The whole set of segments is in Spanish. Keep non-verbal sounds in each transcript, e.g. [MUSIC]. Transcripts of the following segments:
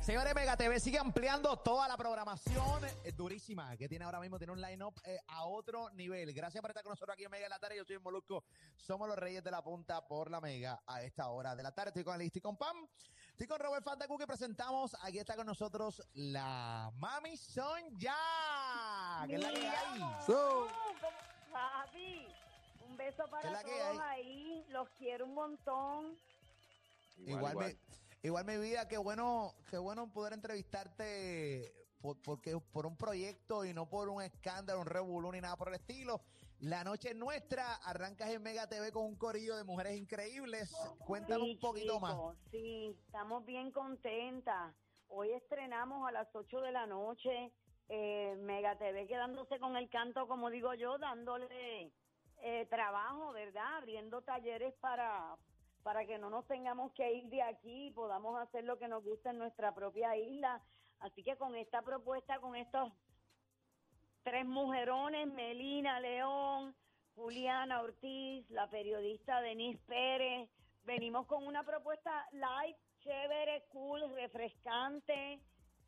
Señores, Mega TV sigue ampliando toda la programación eh, durísima que tiene ahora mismo. Tiene un line-up eh, a otro nivel. Gracias por estar con nosotros aquí en Mega de la tarde. Yo soy Molusco. Somos los reyes de la punta por la Mega a esta hora de la tarde. Estoy con Alice y con Pam. Estoy con Robert Fantacu que presentamos. Aquí está con nosotros la Mami Sonja. ¿Qué es la que hay? Papi, un beso ¿Qué para todos ahí. Los quiero un montón. Igual, mi, igual mi vida, qué bueno, qué bueno poder entrevistarte por, porque, por un proyecto y no por un escándalo, un revolú ni nada por el estilo. La noche es nuestra, arrancas en Mega TV con un corillo de mujeres increíbles. Cuéntame Sí, un poquito más. Sí, estamos bien contentas. Hoy estrenamos a las 8 de la noche. Eh, Mega TV quedándose con el canto, como digo yo, dándole eh, trabajo, ¿verdad? Abriendo talleres para, para que no nos tengamos que ir de aquí y podamos hacer lo que nos gusta en nuestra propia isla. Así que con esta propuesta, con estos tres mujerones, Melina León, Juliana Ortiz, la periodista Denise Pérez. Venimos con una propuesta live, chévere, cool, refrescante.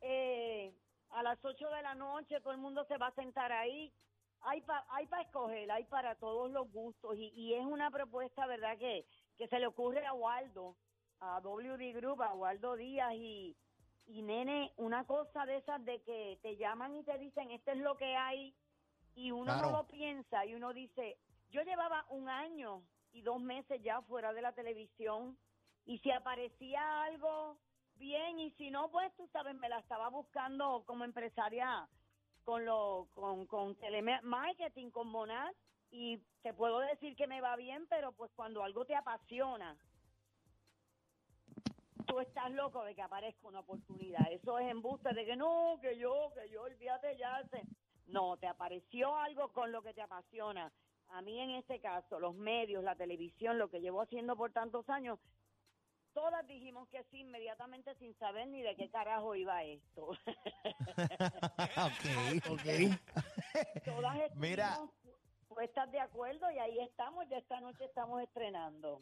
Eh, a las 8 de la noche todo el mundo se va a sentar ahí. Hay para hay pa escoger, hay para todos los gustos. Y, y es una propuesta, ¿verdad?, que, que se le ocurre a Waldo, a WD Group, a Waldo Díaz y, y nene, una cosa de esas de que te llaman y te dicen, esto es lo que hay, y uno Claro. no lo piensa, y uno dice, yo llevaba un año y dos meses ya fuera de la televisión, y si aparecía algo, bien, y si no, pues tú sabes, me la estaba buscando como empresaria con lo, con, con telemarketing, con Monat, y te puedo decir que me va bien, pero pues cuando algo te apasiona, tú estás loco de que aparezca una oportunidad. Eso es embuste de que no, que yo, que yo, olvídate ya. se- No, te apareció algo con lo que te apasiona. A mí en este caso, los medios, la televisión, lo que llevo haciendo por tantos años, todas dijimos que sí inmediatamente sin saber ni de qué carajo iba esto. [LAUGHS] [LAUGHS] ok, ok. todas estuvimos Puestas de acuerdo y ahí estamos, ya esta noche estamos estrenando.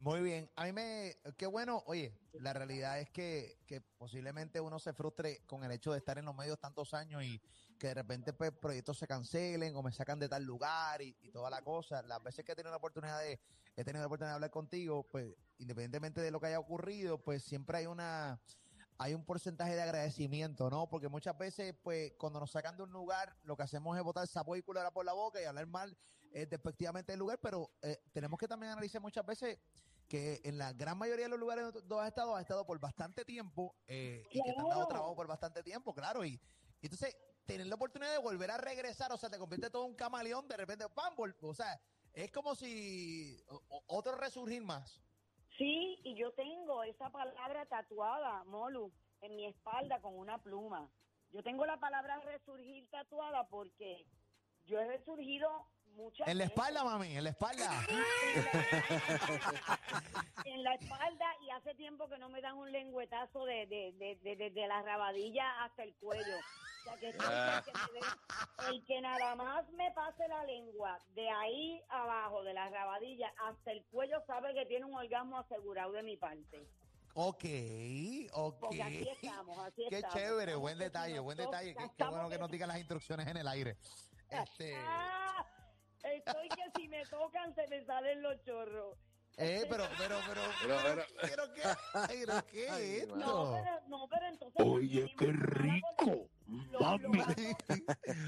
Muy bien. A mí me, qué bueno, oye, la realidad es que, que posiblemente uno se frustre con el hecho de estar en los medios tantos años y que de repente pues, proyectos se cancelen o me sacan de tal lugar y, y toda la cosa. Las veces que he tenido la oportunidad de, he tenido la oportunidad de hablar contigo, pues independientemente de lo que haya ocurrido, pues siempre hay una, hay un porcentaje de agradecimiento, ¿no? Porque muchas veces, pues, cuando nos sacan de un lugar, lo que hacemos es botar sapo y culera por la boca y hablar mal eh, despectivamente del lugar, pero eh, tenemos que también analizar muchas veces que en la gran mayoría de los lugares donde has estado, has estado por bastante tiempo eh, y que te han dado trabajo por bastante tiempo, claro, y, entonces tener la oportunidad de volver a regresar, o sea, te convierte todo un camaleón, de repente, ¡pam! O sea, es como si otro resurgir más. Sí, y yo tengo esa palabra tatuada, Molu, en mi espalda con una pluma. Yo tengo la palabra resurgir tatuada porque yo he resurgido En la espalda, [LAUGHS] mami, en la espalda. en la espalda y hace tiempo que no me dan un lengüetazo de, de, de, de- desde la rabadilla hasta el cuello. O sea, que, estoy- el, que me dé- el que nada más me pase la lengua de ahí abajo, de la rabadilla hasta el cuello, sabe que tiene un orgasmo asegurado de mi parte. Ok, ok. Porque aquí estamos, así Qué estamos. chévere, buen detalle, buen detalle. Qué, qué estamos bueno que nos digan las instrucciones en el aire. [LAUGHS] Este, ¡Ah! Estoy que si me tocan se me salen los chorros. eh, pero, [LAUGHS] pero, pero, Pero, pero, pero- pero qué, pero qué es esto. No, pero, no, pero entonces... Oye, venimos qué rico. lo- lo Mami.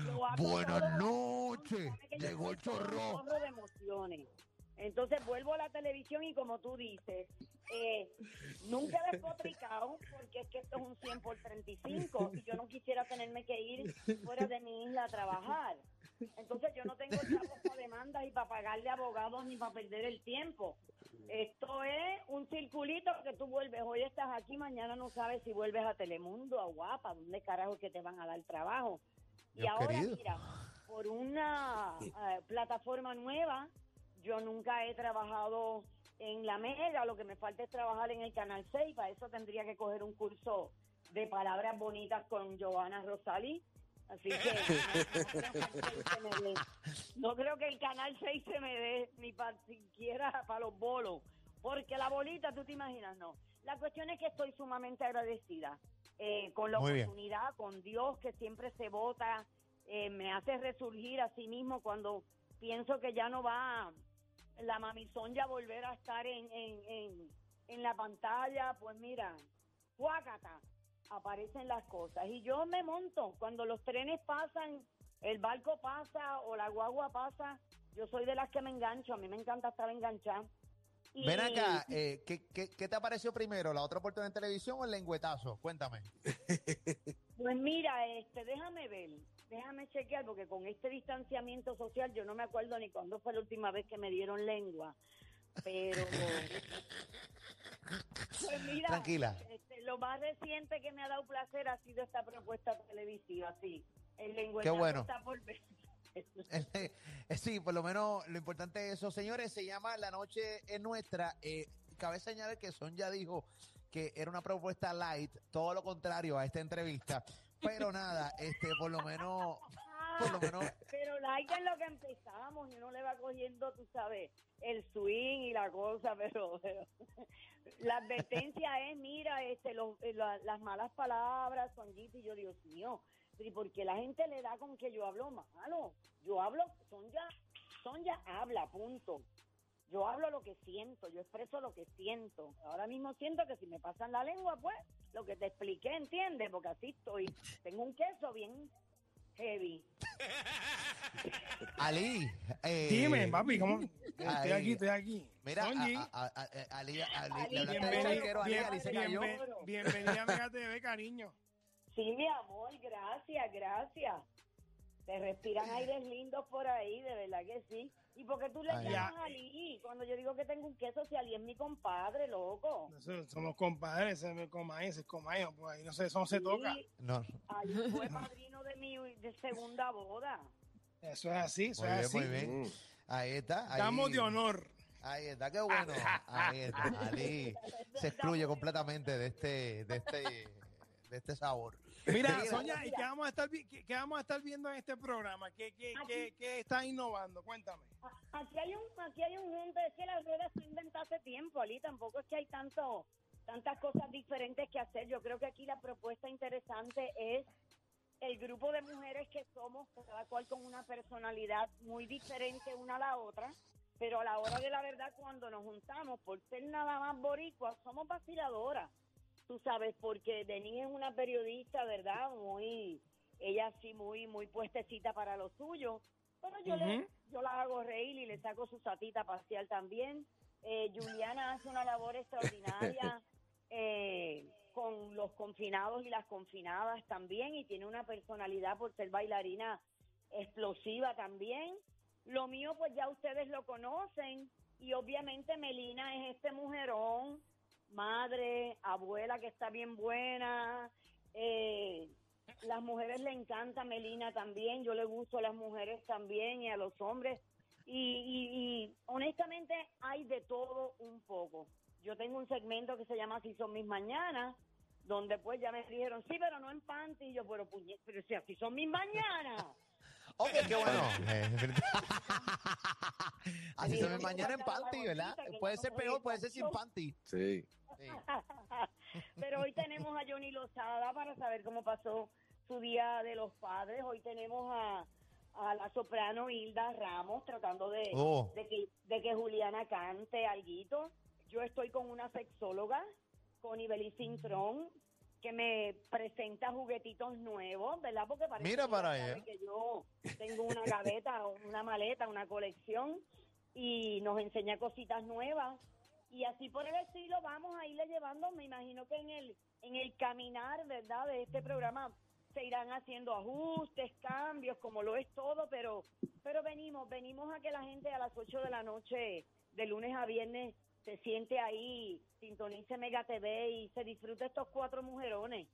lo Buenas noches. Llegó el chorro. chorro de emociones. Entonces vuelvo a la televisión y como tú dices, eh, nunca he despotricado porque es que esto es un 100 por 35 y yo no quisiera tenerme que ir fuera de mi isla a trabajar. Entonces yo no tengo chavos para demandas y para pagarle abogados ni para perder el tiempo. Esto es un circulito que tú vuelves, hoy estás aquí, mañana no sabes si vuelves a Telemundo, a Guapa, ¿dónde carajo que te van a dar trabajo? Y ahora, querido. mira, por una eh, plataforma nueva, yo nunca he trabajado en la Mega, lo que me falta es trabajar en el Canal 6, para eso tendría que coger un curso de palabras bonitas con Giovanna Rosalí. Así que [LAUGHS] no, creo que el Canal 6 se me dé. No creo que el Canal 6 se me dé ni para siquiera para los bolos, porque la bolita, tú te imaginas, no. La cuestión es que estoy sumamente agradecida eh, con la Muy bien. oportunidad, con Dios que siempre se vota, eh, me hace resurgir a sí mismo cuando pienso que ya no va la mamizón ya volver a estar en, en, en, en la pantalla, pues mira, fuácata, aparecen las cosas. Y yo me monto, cuando los trenes pasan, el barco pasa o la guagua pasa, yo soy de las que me engancho, a mí me encanta estar enganchada. Y- Ven acá, [LAUGHS] eh, ¿qué, qué, qué te apareció primero? ¿La otra oportunidad en televisión o el lengüetazo? Cuéntame. [LAUGHS] Pues mira, este, déjame ver, déjame chequear, porque con este distanciamiento social yo no me acuerdo ni cuándo fue la última vez que me dieron lengua, pero... [LAUGHS] Pues mira, Tranquila. este, lo más reciente que me ha dado placer ha sido esta propuesta televisiva, sí. El lenguaje Qué bueno. está por ver. [LAUGHS] Eh, sí, por lo menos lo importante es eso. Señores, se llama La Noche es Nuestra. Eh, cabe señalar que Son ya dijo que era una propuesta light, todo lo contrario a esta entrevista. Pero nada, este, por lo menos, [LAUGHS] por lo menos, [LAUGHS] Pero like es lo que empezamos y uno le va cogiendo, tú sabes, el swing y la cosa, pero, [LAUGHS] la advertencia es, mira, este, los- eh, la- las malas palabras, son y yo, Dios mío, pero ¿y por qué la gente le da con que yo hablo malo? Yo hablo, son ya, son ya habla, punto. Yo hablo lo que siento, yo expreso lo que siento. Ahora mismo siento que si me pasan la lengua, pues, lo que te expliqué, ¿entiendes? Porque así estoy. Tengo un queso bien. Ali. eh, Dime, papi, ¿cómo? Estoy aquí, estoy aquí. Mira, Ali, bienvenida a Mega TV, cariño. Sí, mi amor, gracias, gracias. Te respiran aires lindos por ahí, de verdad que sí. ¿Y por qué tú le Ay. llamas a Ali? Cuando yo digo que tengo un queso, si Ali es mi compadre, loco. Nosotros somos compadres, se me comáis, se comáis, pues ahí no sé, eso no se Sí, toca. No, Ali fue [LAUGHS] padrino de mi de segunda boda. Eso es así, eso muy es bien, así. muy bien. Ahí está. Ahí, Estamos de honor. Ahí está, qué bueno. Ahí está. Ali se excluye completamente de este, de este, de este sabor. Mira. Sonia, ¿y qué vamos a estar, vi- qué, qué vamos a estar viendo en este programa? ¿Qué, qué, qué, qué está innovando? Cuéntame. Aquí hay un aquí hay un junte, es que la rueda se inventó hace tiempo, Ali, tampoco es que hay tanto tantas cosas diferentes que hacer. Yo creo que aquí la propuesta interesante es el grupo de mujeres que somos, cada cual con una personalidad muy diferente una a la otra, pero a la hora de la verdad cuando nos juntamos, por ser nada más boricuas, somos vaciladoras. Tú sabes, porque Denise es una periodista, ¿verdad? Muy, ella sí, muy, muy puestecita para lo suyo. Pero yo, le, Ujú. yo la hago reír y le saco su satita parcial también. Eh, Juliana hace una labor extraordinaria [LAUGHS] eh, con los confinados y las confinadas también y tiene una personalidad por ser bailarina explosiva también. Lo mío, pues ya ustedes lo conocen y obviamente Melina es este mujerón, abuela que está bien buena. Eh, las mujeres le encanta Melina también, yo le gusto a las mujeres también y a los hombres. Y, y- y honestamente hay de todo un poco. Yo tengo un segmento que se llama Así son mis mañanas, donde pues ya me dijeron, sí, pero no en panty. Y yo, pero puñet, pero si así son mis mañanas. [LAUGHS] Ok, qué bueno. [LAUGHS] Así se ve mañana en panty, ¿verdad? Puede ser peor, puede ser sin panty. Sí. Sí. [LAUGHS] Pero hoy tenemos a Johnny Lozada para saber cómo pasó su Día de los Padres. Hoy tenemos a, a la soprano Hilda Ramos tratando de, Oh. de, que, de que Juliana cante alguito. Yo estoy con una sexóloga, con Ibeli Cintrón, que me presenta juguetitos nuevos, ¿verdad? Porque parece Mira que para ella allá. que yo tengo una gaveta, una maleta, una colección y nos enseña cositas nuevas y así por el estilo vamos a irle llevando, me imagino que en el en el caminar, ¿verdad? De este programa se irán haciendo ajustes, cambios, como lo es todo, pero pero venimos, venimos a que la gente a las 8 de la noche de lunes a viernes se siente ahí, sintonice Mega TV y se disfrute estos cuatro mujerones.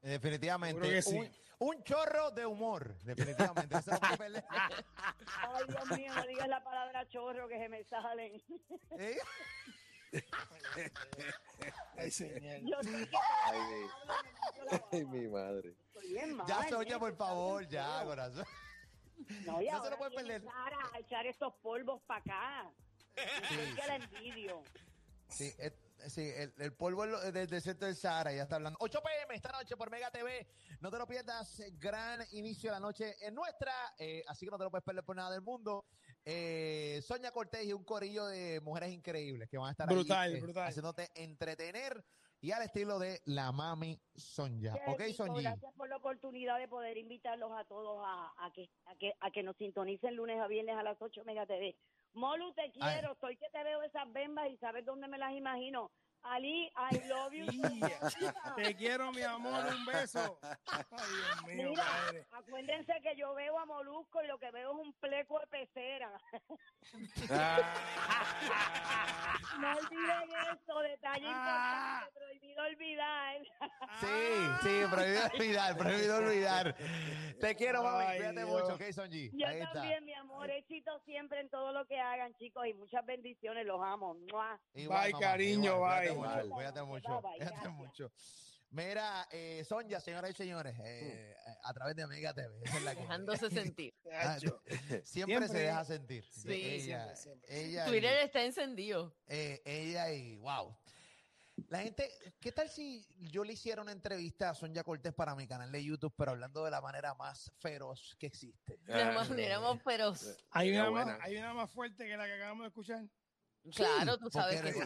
Definitivamente. Sí. un, un chorro de humor. Definitivamente. Eso [LAUGHS] perder. Ay, Dios mío, no digas la palabra chorro que se me salen. ¿Eh? [LAUGHS] Ay, señor. Yo Ay, mi, [LAUGHS] ay, mi madre. estoy bien mal. Ya, Sonia, por favor, ya, corazón. No, y no se lo puede viene perder. Sara a echar estos polvos para acá. Es que la envidio. Sí, eh, sí el, el polvo es lo- del desierto del Sahara, ya está hablando. 8 pm esta noche por Mega TV. No te lo pierdas, gran inicio de la noche en nuestra, eh, así que no te lo puedes perder por nada del mundo. Eh, Sonia Cortés y un corillo de mujeres increíbles que van a estar Brutal, ahí, eh, brutal. haciéndote entretener y al estilo de la mami Sonia. Qué ¿Ok, rico, Sonji? Gracias por la oportunidad de poder invitarlos a todos a, a que, a, que, a que nos sintonicen lunes a viernes a las 8 Mega TV. Molu, te Ay. quiero. Estoy que te veo esas bembas y sabes dónde me las imagino. Ali, I love you. Te quiero, mi amor, un beso. [LAUGHS] Ay, Dios mío, Mira, acuérdense que yo veo a Molusco y lo que veo es un pleco de pecera. Ah. No olviden eso, detalle Ah. importante, prohibido olvidar. Sí, sí, prohibido [LAUGHS] olvidar, prohibido olvidar. Te quiero, mami. Ay, Cuídate Dios. mucho, ¿ok, Sonji? Yo Ahí está. también, mi amor, éxito siempre en todo lo que hagan, chicos, y muchas bendiciones, los amo. ¡Mua! Bye, cariño, Cuídate bye. mucho, Bye. cuídate mucho, Bye, bye, cuídate mucho. Mira, eh, Sonja, señoras y señores, eh, a través de Amiga TV, esa es la que- Dejándose [LAUGHS] sentir. [LAUGHS] Ah, [LAUGHS] siempre, Siempre. se deja sentir. Sí, ella, siempre, siempre. ella, Twitter y, está encendido. eh, ella y wow. La gente, ¿qué tal si yo le hiciera una entrevista a Sonja Cortés para mi canal de YouTube, pero hablando de la manera más feroz que existe? De la manera más feroz. Hay una, más, hay una más fuerte que la que acabamos de escuchar. Claro, tú sabes que sí.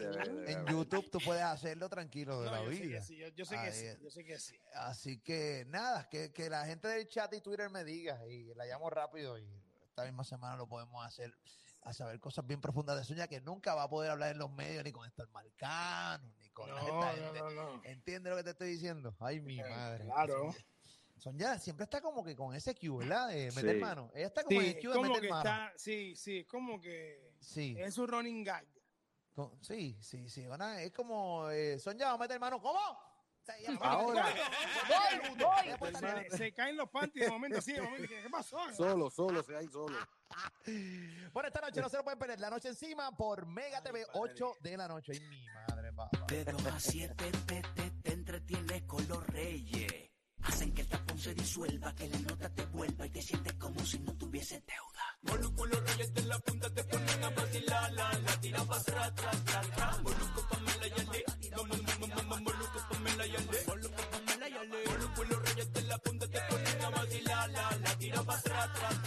En. YouTube tú puedes hacerlo tranquilo de No, la yo sé que vida. sí, yo, yo sé que sí, es. yo sé que sí. Así que nada, que, que la gente del chat y Twitter me diga y la llamo rápido y esta misma semana lo podemos hacer a saber cosas bien profundas de Soña que nunca va a poder hablar en los medios ni con Héctor Marcano ni con No, esta gente. no, no. ¿Entiendes lo que te estoy diciendo? Ay, mi Eh, madre. claro. Sonia, Sonia siempre está como que con ese Q, ¿verdad? De meter Sí. mano. Ella está como en el Q de como meter que mano. está, sí, sí, como que Sí, es su running gag. con- sí, sí, sí. van a- es como, eh, Sonia va a meter mano. ¿Cómo? Ahora. Voy, voy. Se, se caen los panties de momento, sí, de momento. ¿Qué pasó? Solo, solo, se hay solo. Bueno, esta noche no se lo pueden perder. La noche encima por Mega TV, 8 de la noche. Ay, mi madre, papá. De 2 a 7 te, te, te entretienes con los reyes. Hacen que se disuelva, que la nota te vuelva y te sientes como si no tuviese deuda. Moluco, los reyes de la punta te ponen a vacilar, la, la tirabas tra, tra, tra, tra. Moluco, Pamela y Ale, no, no, no, no, no, Moluco, Pamela y Ale. Moluco, Pamela y Ale. Moluco, los reyes de la punta te ponen a vacilar, la, la tirabas tra, tra, tra.